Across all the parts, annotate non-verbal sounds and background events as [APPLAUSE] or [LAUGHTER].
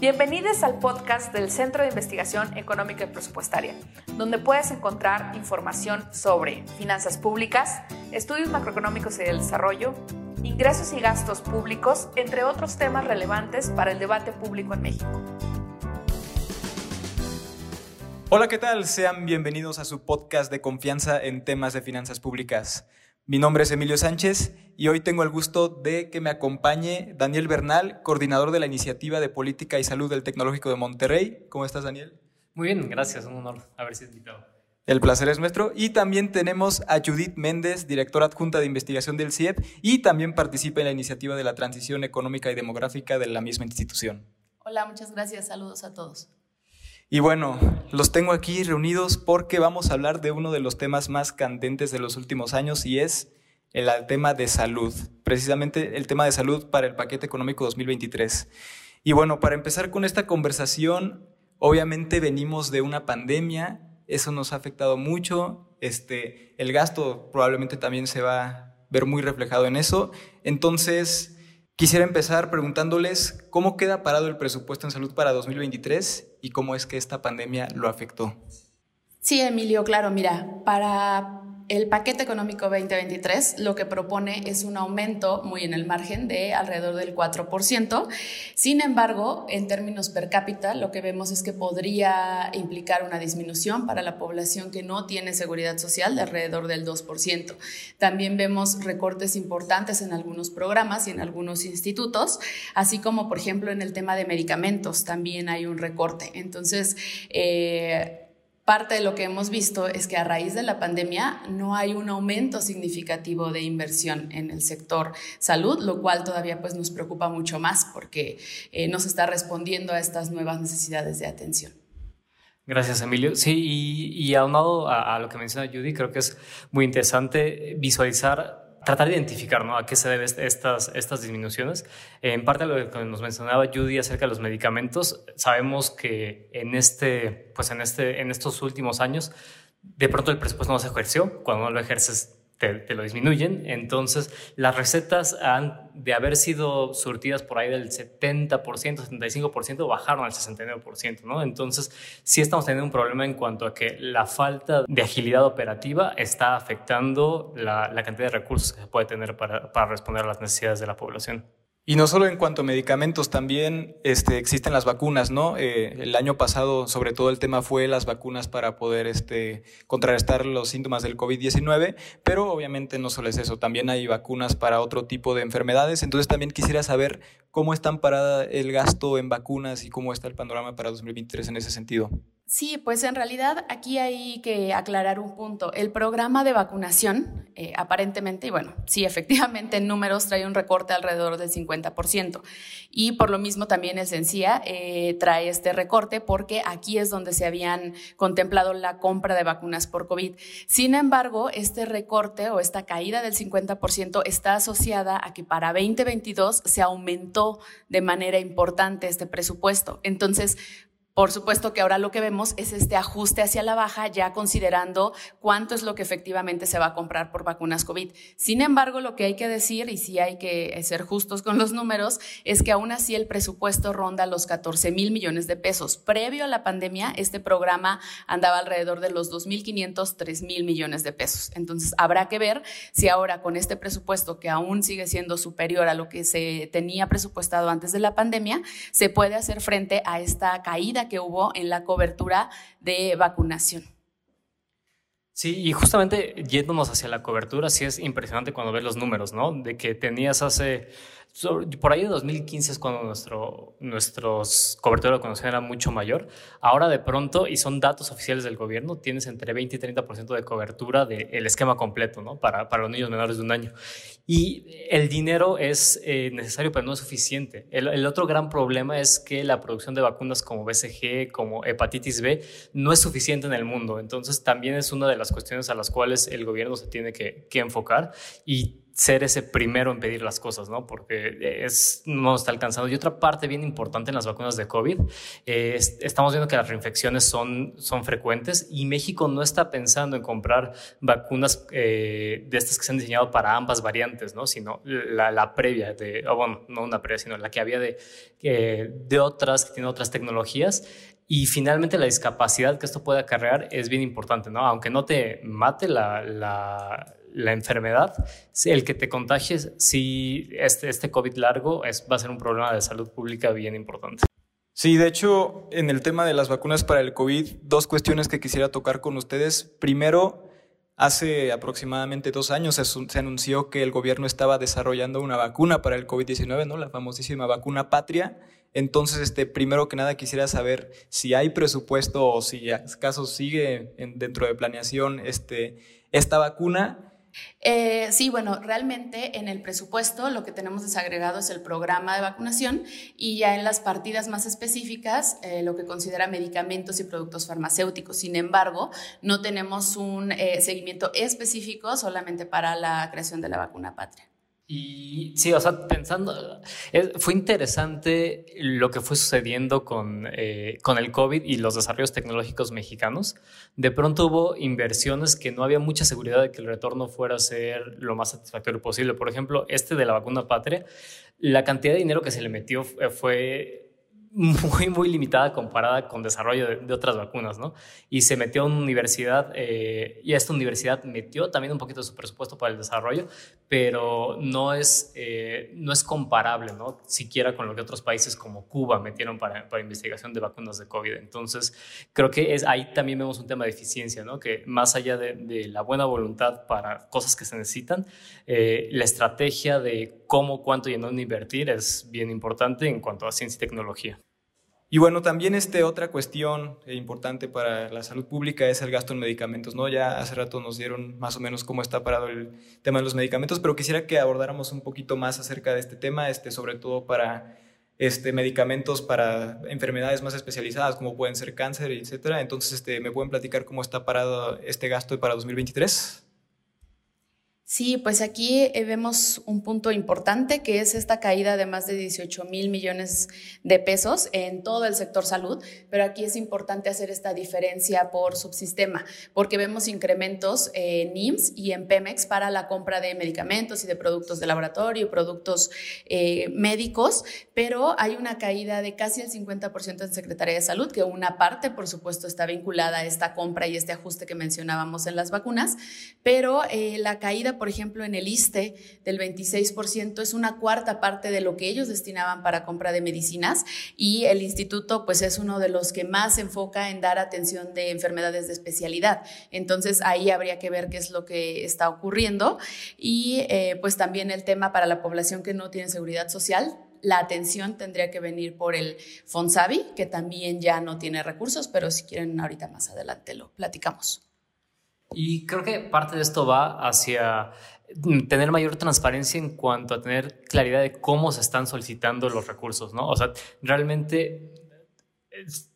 Bienvenidos al podcast del Centro de Investigación Económica y Presupuestaria, donde puedes encontrar información sobre finanzas públicas, estudios macroeconómicos y del desarrollo, ingresos y gastos públicos, entre otros temas relevantes para el debate público en México. Hola, ¿qué tal? Sean bienvenidos a su podcast de confianza en temas de finanzas públicas. Mi nombre es Emilio Sánchez y hoy tengo el gusto de que me acompañe Daniel Bernal, coordinador de la Iniciativa de Política y Salud del Tecnológico de Monterrey. ¿Cómo estás, Daniel? Muy bien, gracias, un honor haber sido invitado. El placer es nuestro. Y también tenemos a Judith Méndez, directora adjunta de investigación del CIEP, y también participa en la iniciativa de la transición económica y demográfica de la misma institución. Hola, muchas gracias. Saludos a todos. Y bueno, los tengo aquí reunidos porque vamos a hablar de uno de los temas más candentes de los últimos años y es el tema de salud, precisamente el tema de salud para el paquete económico 2023. Y bueno, para empezar con esta conversación, obviamente venimos de una pandemia, eso nos ha afectado mucho, este, el gasto probablemente también se va a ver muy reflejado en eso. Entonces, Quisiera empezar preguntándoles cómo queda parado el presupuesto en salud para 2023 y cómo es que esta pandemia lo afectó. Sí, Emilio, claro, mira, para el paquete económico 2023 lo que propone es un aumento muy en el margen de alrededor del 4%. Sin embargo, en términos per cápita, lo que vemos es que podría implicar una disminución para la población que no tiene seguridad social de alrededor del 2%. También vemos recortes importantes en algunos programas y en algunos institutos, así como, por ejemplo, en el tema de medicamentos también hay un recorte. Entonces, eh, Parte de lo que hemos visto es que a raíz de la pandemia no hay un aumento significativo de inversión en el sector salud, lo cual todavía pues nos preocupa mucho más porque eh, no se está respondiendo a estas nuevas necesidades de atención. Gracias, Emilio. Sí, y, aunado a, a, lo que menciona Judy, creo que es muy interesante visualizar tratar de identificar ¿no? a qué se deben estas, estas disminuciones. En parte de lo que nos mencionaba Judy acerca de los medicamentos, sabemos que en, este, pues en, este, en estos últimos años, de pronto el presupuesto no se ejerció. Cuando no lo ejerces, te, lo disminuyen. Entonces, las recetas han, de haber sido surtidas por ahí del 70%, 75%, bajaron al 69%, ¿no? Entonces, sí estamos teniendo un problema en cuanto a que la falta de agilidad operativa está afectando la, cantidad de recursos que se puede tener para, para responder a las necesidades de la población. Y no solo en cuanto a medicamentos, también este, existen las vacunas, ¿no? Eh, el año pasado, sobre todo, el tema fue las vacunas para poder este, contrarrestar los síntomas del COVID-19, pero obviamente no solo es eso, también hay vacunas para otro tipo de enfermedades. Entonces también quisiera saber cómo están parada el gasto en vacunas y cómo está el panorama para 2023 en ese sentido. Sí, pues en realidad aquí hay que aclarar un punto. El programa de vacunación, eh, aparentemente, y bueno, sí, efectivamente en números trae un recorte alrededor del 50%. Y por lo mismo también el CENCIA eh, trae este recorte porque aquí es donde se habían contemplado la compra de vacunas por COVID. Sin embargo, este recorte o esta caída del 50% está asociada a que para 2022 se aumentó de manera importante este presupuesto. Entonces, por supuesto que ahora lo que vemos es este ajuste hacia la baja, ya considerando cuánto es lo que efectivamente se va a comprar por vacunas COVID. Sin embargo, lo que hay que decir, y sí hay que ser justos con los números, es que aún así el presupuesto ronda los 14 mil millones de pesos. Previo a la pandemia, este programa andaba alrededor de los 2.500, 3 mil millones de pesos. Entonces, habrá que ver si ahora con este presupuesto, que aún sigue siendo superior a lo que se tenía presupuestado antes de la pandemia, se puede hacer frente a esta caída que hubo en la cobertura de vacunación. Sí, y justamente yéndonos hacia la cobertura, sí es impresionante cuando ves los números, ¿no? De que tenías hace por ahí de 2015 es cuando nuestro nuestros cobertura de vacunación era mucho mayor. Ahora de pronto, y son datos oficiales del gobierno, tienes entre 20 y 30% de cobertura del esquema completo ¿no? para, para los niños menores de un año. Y el dinero es eh, necesario, pero no es suficiente. El, el, otro gran problema es que la producción de vacunas como BCG, como hepatitis B, no es suficiente en el mundo. Entonces también es una de las cuestiones a las cuales el gobierno se tiene que, que enfocar y ser ese primero en pedir las cosas, ¿no? Porque es, no está alcanzando. Y otra parte bien importante en las vacunas de COVID, eh, estamos viendo que las reinfecciones son, son frecuentes y México no está pensando en comprar vacunas eh, de estas que se han diseñado para ambas variantes, ¿no? Sino la, la previa, de, bueno, no una previa, sino la que había de, eh, de otras, que tienen otras tecnologías. Y finalmente la discapacidad que esto puede acarrear es bien importante, ¿no? Aunque no te mate la, la la enfermedad, el que te contagies, si este, este COVID largo es, va a ser un problema de salud pública bien importante. Sí, de hecho, en el tema de las vacunas para el COVID, dos cuestiones que quisiera tocar con ustedes. Primero, hace aproximadamente dos años se, anunció que el gobierno estaba desarrollando una vacuna para el COVID-19, ¿no? La famosísima vacuna patria. Entonces, este, primero que nada quisiera saber si hay presupuesto o si acaso sigue dentro de planeación este, esta vacuna eh, sí, bueno, realmente en el presupuesto lo que tenemos desagregado es el programa de vacunación y ya en las partidas más específicas eh, lo que considera medicamentos y productos farmacéuticos. Sin embargo, no tenemos un eh, seguimiento específico solamente para la creación de la vacuna patria. Y sí, o sea, pensando, fue interesante lo que fue sucediendo con, eh, con el COVID y los desarrollos tecnológicos mexicanos. De pronto hubo inversiones que no había mucha seguridad de que el retorno fuera a ser lo más satisfactorio posible. Por ejemplo, este de la vacuna patria, la cantidad de dinero que se le metió fue muy, muy limitada comparada con desarrollo de, otras vacunas, ¿no? Y se metió a una universidad, eh, y esta universidad metió también un poquito de su presupuesto para el desarrollo, pero no es, eh, no es comparable, ¿no? Siquiera con lo que otros países como Cuba metieron para, para investigación de vacunas de COVID. Entonces, creo que es, ahí también vemos un tema de eficiencia, ¿no? Que más allá de, de la buena voluntad para cosas que se necesitan, eh, la estrategia de cómo, cuánto y en dónde invertir es bien importante en cuanto a ciencia y tecnología. Y bueno, también este, otra cuestión importante para la salud pública es el gasto en medicamentos, ¿no? Ya hace rato nos dieron más o menos cómo está parado el tema de los medicamentos, pero quisiera que abordáramos un poquito más acerca de este tema, este, sobre todo para este, medicamentos para enfermedades más especializadas, como pueden ser cáncer, etcétera. Entonces, este, ¿me pueden platicar cómo está parado este gasto para 2023? Sí, pues aquí eh, vemos un punto importante que es esta caída de más de 18 mil millones de pesos en todo el sector salud, pero aquí es importante hacer esta diferencia por subsistema, porque vemos incrementos en IMSS y en Pemex para la compra de medicamentos y de productos de laboratorio, productos eh, médicos, pero hay una caída de casi el 50% en Secretaría de Salud, que una parte, por supuesto, está vinculada a esta compra y este ajuste que mencionábamos en las vacunas, pero eh, la caída por ejemplo, en el ISTE del 26%, es una cuarta parte de lo que ellos destinaban para compra de medicinas y el instituto pues es uno de los que más se enfoca en dar atención de enfermedades de especialidad. Entonces ahí habría que ver qué es lo que está ocurriendo y eh, pues también el tema para la población que no tiene seguridad social, la atención tendría que venir por el Fonsavi, que también ya no tiene recursos, pero si quieren ahorita más adelante lo platicamos. Y creo que parte de esto va hacia tener mayor transparencia en cuanto a tener claridad de cómo se están solicitando los recursos, ¿no? O sea, realmente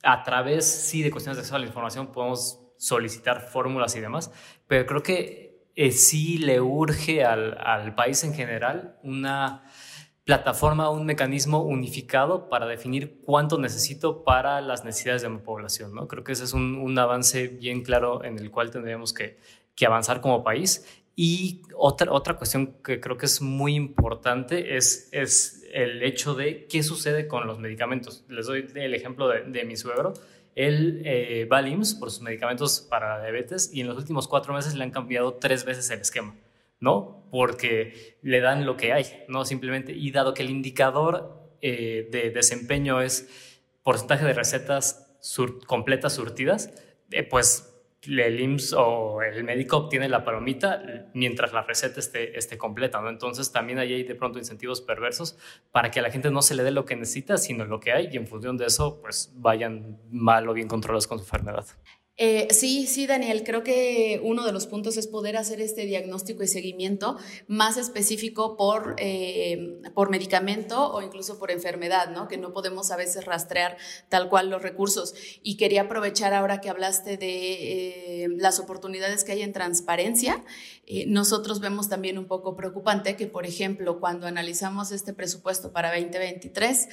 a través, sí, de cuestiones de acceso a la información podemos solicitar fórmulas y demás, pero creo que eh, sí le urge al, al país en general una plataforma, un mecanismo unificado para definir cuánto necesito para las necesidades de mi población. ¿no? Creo que ese es un, avance bien claro en el cual tendríamos que, avanzar como país. Y otra, otra cuestión que creo que es muy importante es, es el hecho de qué sucede con los medicamentos. Les doy el ejemplo de, mi suegro. Él eh, va por sus medicamentos para diabetes y en los últimos cuatro meses le han cambiado tres veces el esquema. ¿No? Porque le dan lo que hay, ¿no? Simplemente, y dado que el indicador eh, de desempeño es porcentaje de recetas completas surtidas, eh, pues el IMSS o el médico obtiene la palomita mientras la receta esté, completa, ¿no? Entonces también hay de pronto incentivos perversos para que a la gente no se le dé lo que necesita, sino lo que hay y en función de eso, pues vayan mal o bien controlados con su enfermedad. Eh, sí, sí, Daniel, creo que uno de los puntos es poder hacer este diagnóstico y seguimiento más específico por, eh, por medicamento o incluso por enfermedad, ¿no? Que no podemos a veces rastrear tal cual los recursos. Y quería aprovechar ahora que hablaste de eh, las oportunidades que hay en transparencia. nosotros vemos también un poco preocupante que, por ejemplo, cuando analizamos este presupuesto para 2023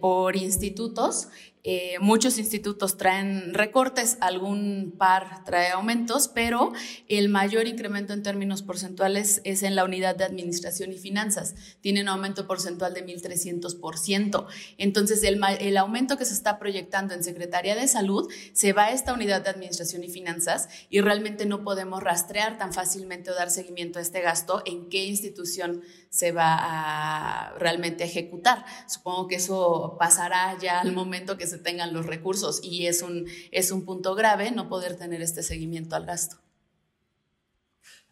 por institutos, eh, muchos institutos traen recortes, algún par trae aumentos, pero el mayor incremento en términos porcentuales es en la unidad de administración y finanzas. Tiene un aumento porcentual de 1.300%. Entonces, el, el aumento que se está proyectando en Secretaría de Salud se va a esta unidad de administración y finanzas y realmente no podemos rastrear tan fácilmente o dar seguimiento a este gasto en qué institución se va a realmente ejecutar. Supongo que eso pasará ya al momento que se tengan los recursos y es un, es un punto grave no poder tener este seguimiento al gasto.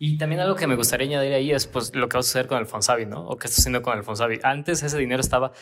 Y también algo que me gustaría añadir ahí es pues, lo que va a suceder con el Fonsavi, ¿no? O qué está haciendo con el Fonsavi. Antes ese dinero estaba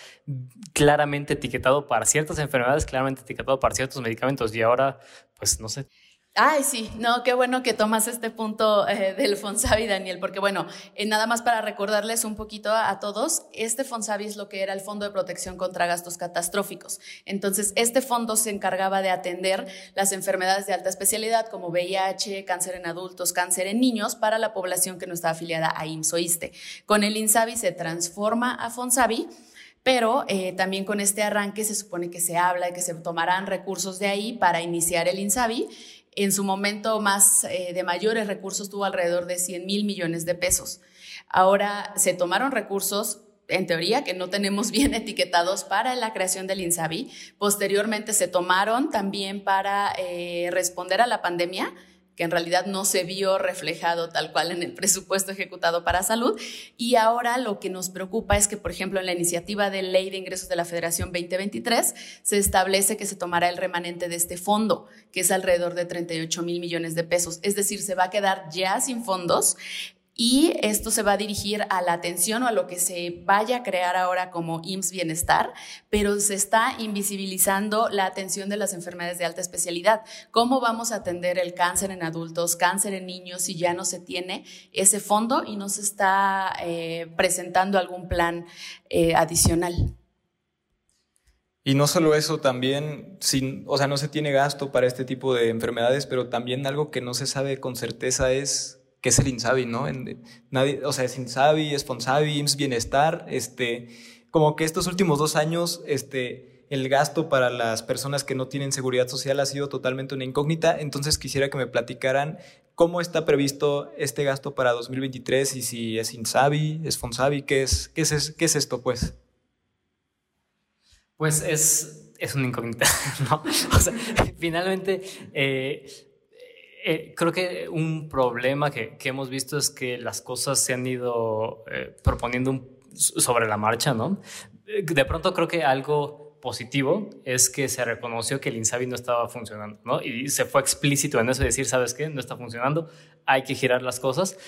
claramente etiquetado para ciertas enfermedades, claramente etiquetado para ciertos medicamentos y ahora, pues no sé, Ay, sí, no, qué bueno que tomas este punto eh, del Fonsavi, Daniel, porque bueno, eh, nada más para recordarles un poquito a, todos, este Fonsavi es lo que era el Fondo de Protección contra Gastos Catastróficos. Entonces, este fondo se encargaba de atender las enfermedades de alta especialidad como VIH, cáncer en adultos, cáncer en niños para la población que no está afiliada a IMSS o ISTE. Con el INSABI se transforma a Fonsavi pero eh, también con este arranque se supone que se habla de que se tomarán recursos de ahí para iniciar el INSABI en su momento más eh, de mayores recursos tuvo alrededor de 100 mil millones de pesos. Ahora se tomaron recursos en teoría, que no tenemos [LAUGHS] bien etiquetados para la creación del INSABI. Posteriormente se tomaron también para eh, responder a la pandemia que en realidad no se vio reflejado tal cual en el presupuesto ejecutado para salud. Y ahora lo que nos preocupa es que, por ejemplo, en la iniciativa de ley de ingresos de la Federación 2023 se establece que se tomará el remanente de este fondo, que es alrededor de 38 mil millones de pesos. Es decir, se va a quedar ya sin fondos y esto se va a dirigir a la atención o a lo que se vaya a crear ahora como IMSS Bienestar, pero se está invisibilizando la atención de las enfermedades de alta especialidad. ¿Cómo vamos a atender el cáncer en adultos, cáncer en niños si ya no se tiene ese fondo y no se está eh, presentando algún plan eh, adicional? Y no solo eso, también, sin, o sea, no se tiene gasto para este tipo de enfermedades, pero también algo que no se sabe con certeza es que es el INSABI, ¿no? nadie, o sea, es INSABI, es FONSABI, IMSS Bienestar, este, como que estos últimos dos años, este, el gasto para las personas que no tienen seguridad social ha sido totalmente una incógnita, entonces quisiera que me platicaran cómo está previsto este gasto para 2023 y si es INSABI, es FONSABI, ¿qué es, qué es, qué es esto, pues? Pues es, es una incógnita, [LAUGHS] ¿no? O sea, [LAUGHS] finalmente... Eh, eh, creo que un problema que, hemos visto es que las cosas se han ido eh, proponiendo sobre la marcha, ¿no? Eh, de pronto creo que algo positivo es que se reconoció que el INSABI no estaba funcionando, ¿no? Y se fue explícito en eso, decir, ¿sabes qué? No está funcionando, hay que girar las cosas.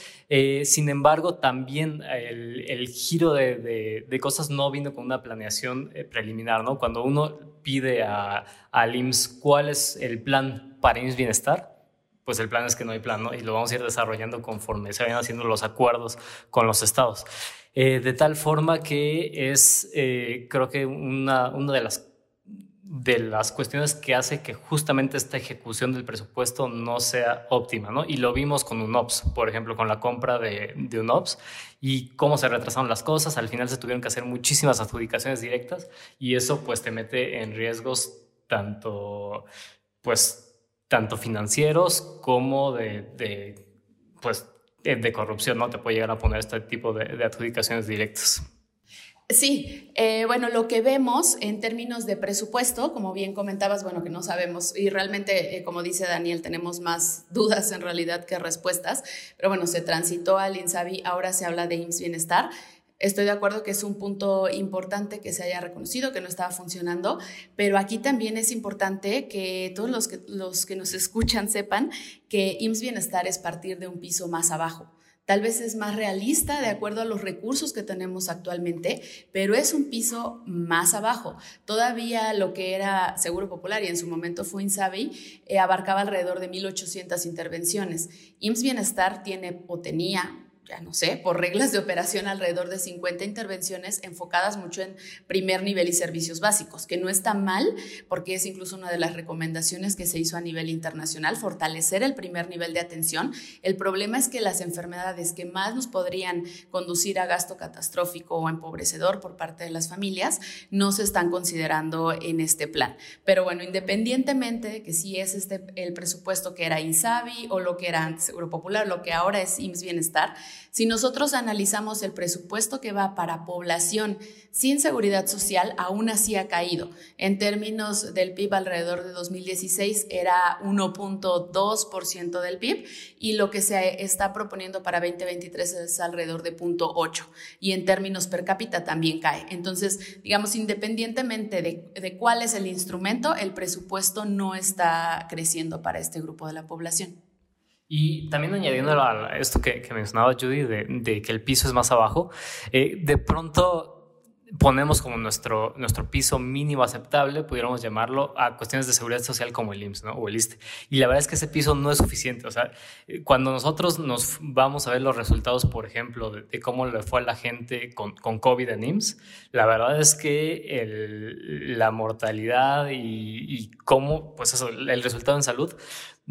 sin embargo, también el, giro de, cosas no vino con una planeación preliminar, ¿no? Cuando uno pide a, al IMSS cuál es el plan para IMSS Bienestar, pues el plan es que no hay plan. Y lo vamos a ir desarrollando conforme se vayan haciendo los acuerdos con los estados. Eh, de tal forma que es, eh, creo que una, una de las de las cuestiones que hace que justamente esta ejecución del presupuesto no sea óptima, ¿no? Y lo vimos con UNOPS, por ejemplo, con la compra de, de UNOPS y cómo se retrasaron las cosas, al final se tuvieron que hacer muchísimas adjudicaciones directas y eso pues te mete en riesgos tanto, pues tanto financieros como de, pues, de corrupción, ¿no? Te puede llegar a poner este tipo de, adjudicaciones directas. Sí, eh, bueno, lo que vemos en términos de presupuesto, como bien comentabas, bueno, que no sabemos y realmente, eh, como dice Daniel, tenemos más dudas en realidad que respuestas, pero bueno, se transitó al INSABI, ahora se habla de IMSS Bienestar. Estoy de acuerdo que es un punto importante que se haya reconocido que no estaba funcionando, pero aquí también es importante que todos los que, los que nos [LAUGHS] escuchan sepan que IMSS Bienestar es partir de un piso más abajo Tal vez es más realista de acuerdo a los recursos que tenemos actualmente, pero es un piso más abajo. Todavía lo que era Seguro Popular y en su momento fue Insabi eh, abarcaba alrededor de 1.800 intervenciones. IMSS Bienestar tiene o tenía ya no sé, por reglas de operación alrededor de 50 intervenciones enfocadas mucho en primer nivel y servicios básicos, que no está mal porque es incluso una de las recomendaciones que se hizo a nivel internacional, fortalecer el primer nivel de atención. El problema es que las enfermedades que más nos podrían conducir a gasto catastrófico o empobrecedor por parte de las familias no se están considerando en este plan. Pero bueno, independientemente de que si es este el presupuesto que era INSABI o lo que era antes Seguro Popular, lo que ahora es IMSS Bienestar, si nosotros analizamos el presupuesto que va para población sin seguridad social, aún así ha caído. En términos del PIB, alrededor de 2016 era 1.2% del PIB y lo que se está proponiendo para 2023 es alrededor de 0.8%. Y en términos per cápita también cae. Entonces, digamos, independientemente de, cuál es el instrumento, el presupuesto no está creciendo para este grupo de la población. Y también añadiendo a esto que, mencionaba Judy, de, que el piso es más abajo, eh, de pronto ponemos como nuestro, nuestro piso mínimo aceptable, pudiéramos llamarlo, a cuestiones de seguridad social como el IMSS ¿no? o el ISTE. Y la verdad es que ese piso no es suficiente. O sea, eh, cuando nosotros nos vamos a ver los resultados, por ejemplo, de, cómo le fue a la gente con, con COVID en IMSS, la verdad es que la mortalidad y, y, cómo, pues eso, el resultado en salud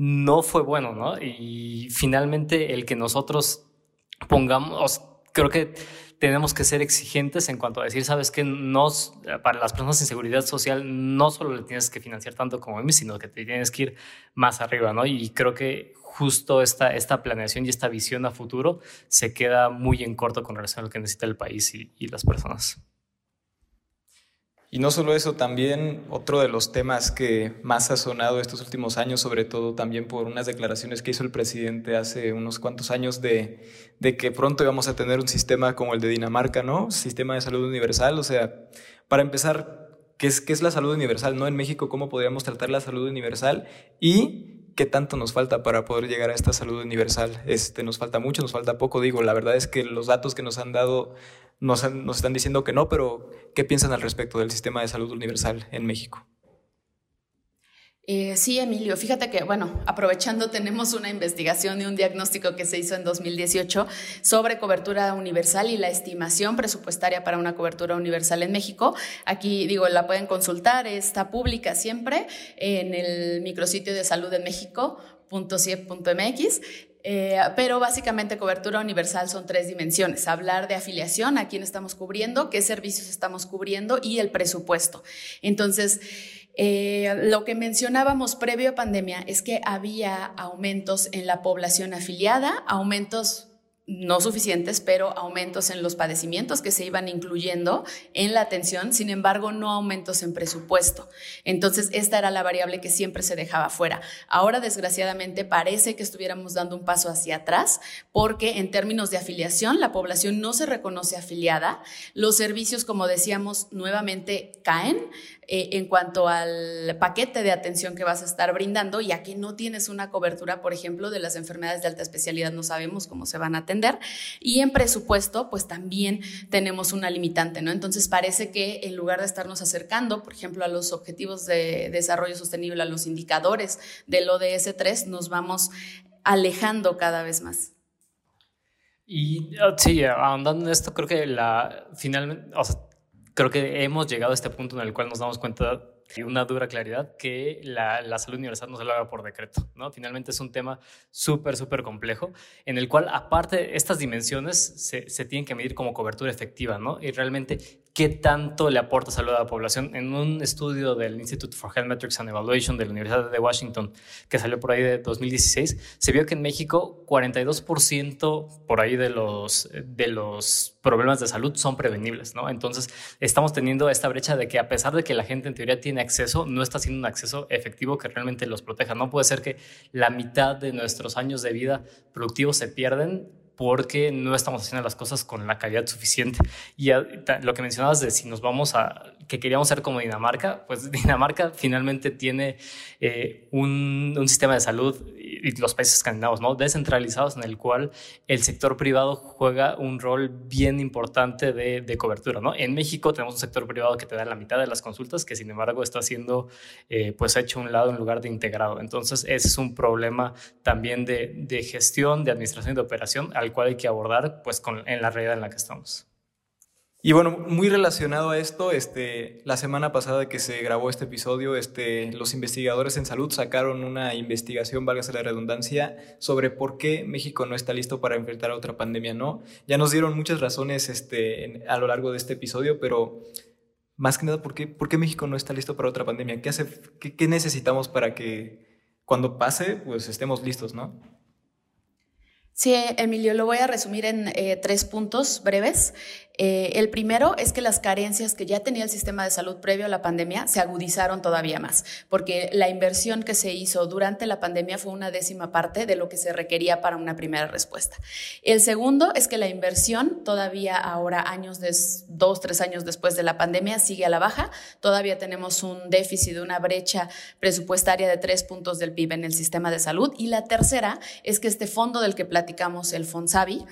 no fue bueno, ¿no? Y finalmente el que nosotros pongamos, creo que tenemos que ser exigentes en cuanto a decir, sabes que nos, para las personas sin seguridad social no solo le tienes que financiar tanto como a mí, sino que te tienes que ir más arriba, ¿no? Y creo que justo esta, esta planeación y esta visión a futuro se queda muy en corto con relación a lo que necesita el país y las personas. Y no solo eso, también otro de los temas que más ha sonado estos últimos años, sobre todo también por unas declaraciones que hizo el presidente hace unos cuantos años de, de que pronto íbamos a tener un sistema como el de Dinamarca, ¿no? Sistema de salud universal. O sea, para empezar, ¿qué es, qué es la salud universal? ¿No? En México, ¿cómo podríamos tratar la salud universal? Y qué tanto nos falta para poder llegar a esta salud universal. Este, nos falta mucho, nos falta poco, digo, la verdad es que los datos que nos han dado nos, están diciendo que no, pero ¿qué piensan al respecto del sistema de salud universal en México? Eh, sí, Emilio, fíjate que, bueno, aprovechando, tenemos una investigación y un diagnóstico que se hizo en 2018 sobre cobertura universal y la estimación presupuestaria para una cobertura universal en México. Aquí, digo, la pueden consultar, está pública siempre en el micrositio de salud de México.ciep.mx. Eh, pero básicamente cobertura universal son tres dimensiones. Hablar de afiliación, a quién estamos cubriendo, qué servicios estamos cubriendo y el presupuesto. Entonces, eh, lo que mencionábamos previo a pandemia es que había aumentos en la población afiliada, aumentos no suficientes, pero aumentos en los padecimientos que se iban incluyendo en la atención, sin embargo, no aumentos en presupuesto. Entonces, esta era la variable que siempre se dejaba fuera. Ahora, desgraciadamente, parece que estuviéramos dando un paso hacia atrás, porque en términos de afiliación, la población no se reconoce afiliada, los servicios, como decíamos, nuevamente caen, eh, en cuanto al paquete de atención que vas a estar brindando y aquí no tienes una cobertura, por ejemplo, de las enfermedades de alta especialidad, no sabemos cómo se van a atender. Y en presupuesto, pues también tenemos una limitante, ¿no? Entonces parece que en lugar de estarnos acercando, por ejemplo, a los objetivos de desarrollo sostenible, a los indicadores del ODS 3, nos vamos alejando cada vez más. Y ah, sí, ahondando en esto, creo que la finalmente, creo que hemos llegado a este punto en el cual nos damos cuenta de una dura claridad que la, la salud universal no se logra por decreto. ¿no? Finalmente es un tema súper, súper complejo en el cual, aparte, estas dimensiones se, se, tienen que medir como cobertura efectiva ¿no? y realmente qué tanto le aporta salud a la población. En un estudio del Institute for Health Metrics and Evaluation de la Universidad de Washington, que salió por ahí de 2016, se vio que en México 42% por ahí de los, de los problemas de salud son prevenibles, ¿no? Entonces, estamos teniendo esta brecha de que a pesar de que la gente en teoría tiene acceso, no está siendo un acceso efectivo que realmente los proteja. No puede ser que la mitad de nuestros años de vida productivos se pierden porque no estamos haciendo las cosas con la calidad suficiente. Y lo que mencionabas de si nos vamos a, que queríamos ser como Dinamarca, pues [LAUGHS] Dinamarca finalmente tiene eh, un, un, sistema de salud y los países escandinavos, ¿no? Descentralizados en el cual el sector privado juega un rol bien importante de, de, cobertura, ¿no? En México tenemos un sector privado que te da la mitad de las consultas, que sin embargo está siendo, eh, pues, hecho a un lado en lugar de integrado. Entonces, ese es un problema también de, de gestión, de administración y de operación al cual hay que abordar, pues, con, en la realidad en la que estamos. Y bueno, muy relacionado a esto, este, la semana pasada que se grabó este episodio, este, los investigadores en salud sacaron una investigación, válgase la redundancia, sobre por qué México no está listo para enfrentar a otra pandemia, ¿no? Ya nos dieron muchas razones este, a lo largo de este episodio, pero más que nada, ¿por qué, ¿por qué México no está listo para otra pandemia? ¿Qué, hace, qué, qué necesitamos para que cuando pase, pues estemos listos, ¿no? Sí, Emilio, lo voy a resumir en eh, tres puntos breves. Eh, el primero es que las carencias que ya tenía el sistema de salud previo a la pandemia se agudizaron todavía más, porque la inversión que se hizo durante la pandemia fue una décima parte de lo que se requería para una primera respuesta. El segundo es que la inversión todavía ahora, años de, dos, tres años después de la pandemia, sigue a la baja. Todavía tenemos un déficit, una brecha presupuestaria de tres puntos del PIB en el sistema de salud. Y la tercera es que este fondo del que el FONSAVI,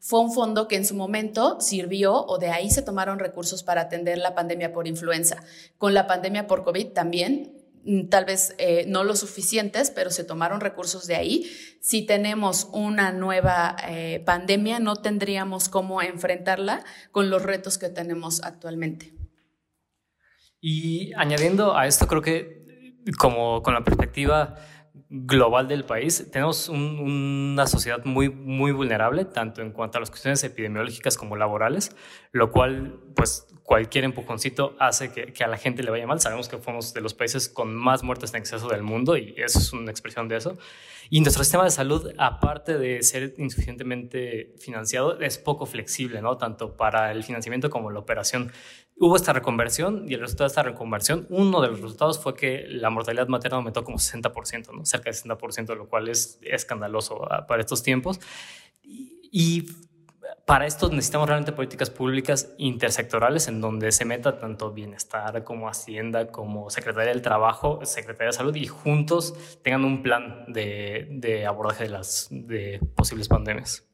fue un fondo que en su momento sirvió o de ahí se tomaron recursos para atender la pandemia por influenza. Con la pandemia por COVID también mm, tal vez eh, no lo suficientes, pero se tomaron recursos de ahí. Si tenemos una nueva eh, pandemia, no tendríamos cómo enfrentarla con los retos que tenemos actualmente. Y añadiendo a esto, creo que como con la perspectiva global del país, tenemos una sociedad muy, muy vulnerable, tanto en cuanto a las cuestiones epidemiológicas como laborales, lo cual, pues, cualquier empujoncito hace que, que, a la gente le vaya mal. Sabemos que fuimos de los países con más muertes en exceso del mundo y eso es una expresión de eso. Y nuestro sistema de salud, aparte de ser insuficientemente financiado, es poco flexible, ¿no? Tanto para el financiamiento como la operación hubo esta reconversión y el resultado de esta reconversión, uno de los resultados fue que la mortalidad materna aumentó como 60%, ¿no? cerca de 60%, lo cual es escandaloso ah, para estos tiempos. Y, para esto necesitamos realmente políticas públicas intersectorales en donde se meta tanto bienestar como Hacienda, como Secretaría del Trabajo, Secretaría de Salud y juntos tengan un plan de, de abordaje de las de posibles pandemias.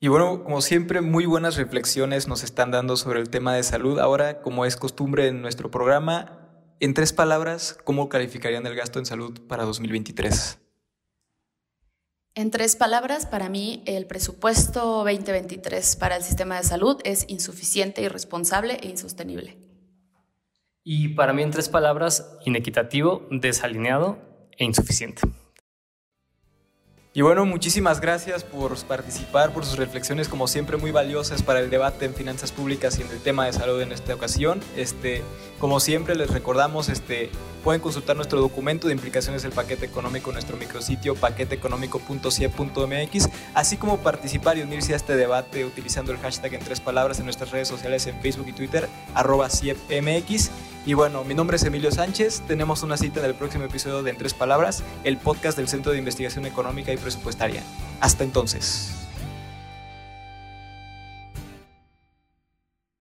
Y bueno, como siempre, muy buenas reflexiones nos están dando sobre el tema de salud. Ahora, como es costumbre en nuestro programa, en tres palabras, ¿cómo calificarían el gasto en salud para 2023? En tres palabras, para mí el presupuesto 2023 para el sistema de salud es insuficiente, irresponsable e insostenible. Y para mí en tres palabras, inequitativo, desalineado e insuficiente. Y bueno, muchísimas gracias por participar, por sus reflexiones como siempre muy valiosas para el debate en finanzas públicas y en el tema de salud en esta ocasión. Este, como siempre les recordamos, este, pueden consultar nuestro documento de implicaciones del paquete económico en nuestro micrositio paqueteeconómico.cie.mx, así como participar y unirse a este debate utilizando el hashtag en tres palabras en nuestras redes sociales en Facebook y Twitter, arroba CIEPMX. Y bueno, mi nombre es Emilio Sánchez. Tenemos una cita en el próximo episodio de En Tres Palabras, el podcast del Centro de Investigación Económica y Presupuestaria. Hasta entonces.